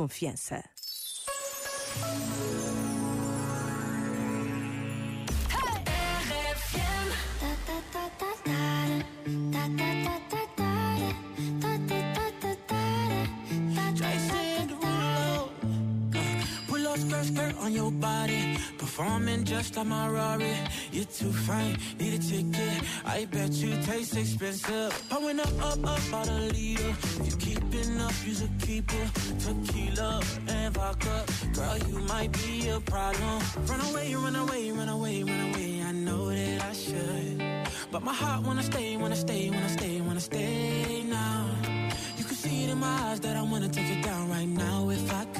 confiança. Skirt, on your body. Performing just like my Rari. You're too fine, need a ticket. I bet you taste expensive. Pouring up, up, up, about a leader. If you keeping up, you's a keeper. Tequila and vodka. Girl, you might be a problem. Run away, run away, run away, run away. I know that I should. But my heart wanna stay, wanna stay, wanna stay, wanna stay now. You can see it in my eyes that I wanna take it down right now if I could.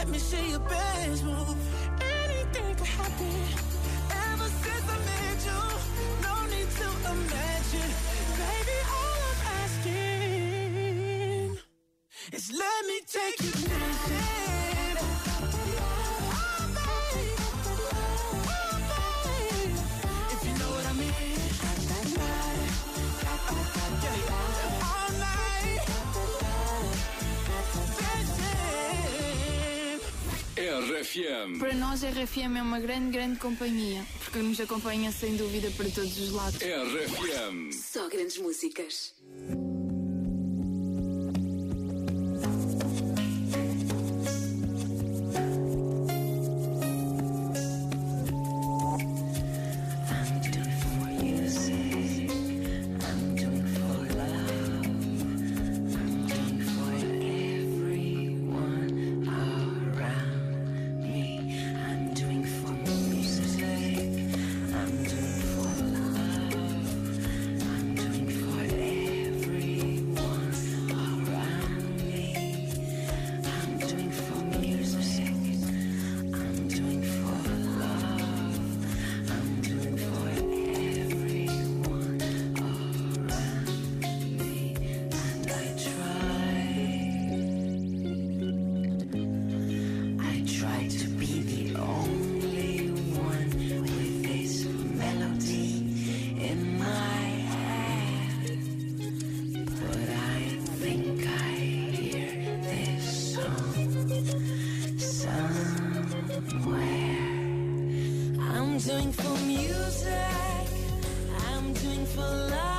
Let me see your best move. Anything could happen. Ever since I met you, no need to imagine. Baby, all I'm asking is let me take you dancing. Oh, babe. Oh, babe. If you know what I mean. All night. RFM. Para nós, a RFM é uma grande, grande companhia, porque nos acompanha sem dúvida para todos os lados. RFM. Só grandes músicas. doing for music, I'm doing for love.